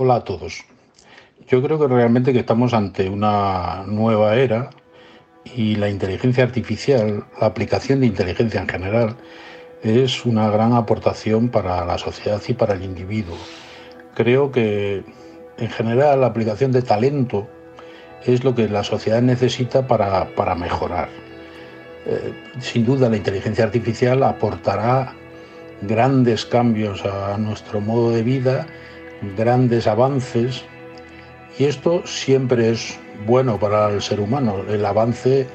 Hola a todos. Yo creo que realmente que estamos ante una nueva era y la inteligencia artificial, la aplicación de inteligencia en general, es una gran aportación para la sociedad y para el individuo. Creo que en general la aplicación de talento es lo que la sociedad necesita para, para mejorar. Eh, sin duda la inteligencia artificial aportará grandes cambios a nuestro modo de vida grandes avances y esto siempre es bueno para el ser humano, el avance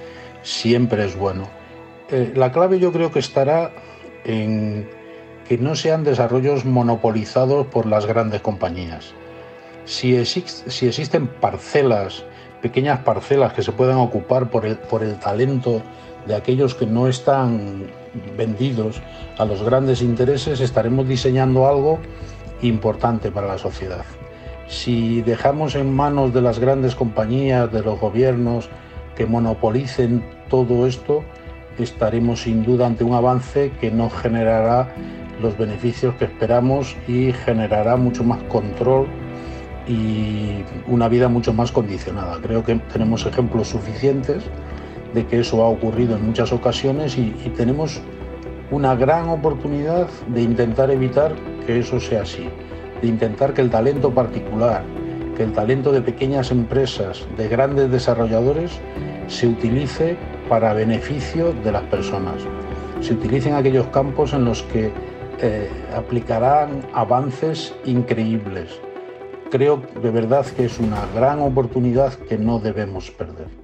siempre es bueno. Eh, la clave yo creo que estará en que no sean desarrollos monopolizados por las grandes compañías. Si, si existen parcelas, pequeñas parcelas que se puedan ocupar por el, por el talento de aquellos que no están vendidos a los grandes intereses, estaremos diseñando algo importante para la sociedad. Si dejamos en manos de las grandes compañías, de los gobiernos, que monopolicen todo esto, estaremos sin duda ante un avance que no generará los beneficios que esperamos y generará mucho más control y una vida mucho más condicionada. Creo que tenemos ejemplos suficientes de que eso ha ocurrido en muchas ocasiones y, tenemos una gran oportunidad de intentar evitar que eso sea así, de intentar que el talento particular, que el talento de pequeñas empresas, de grandes desarrolladores, se utilice para beneficio de las personas, se utilicen aquellos campos en los que eh, aplicarán avances increíbles. Creo de verdad que es una gran oportunidad que no debemos perder.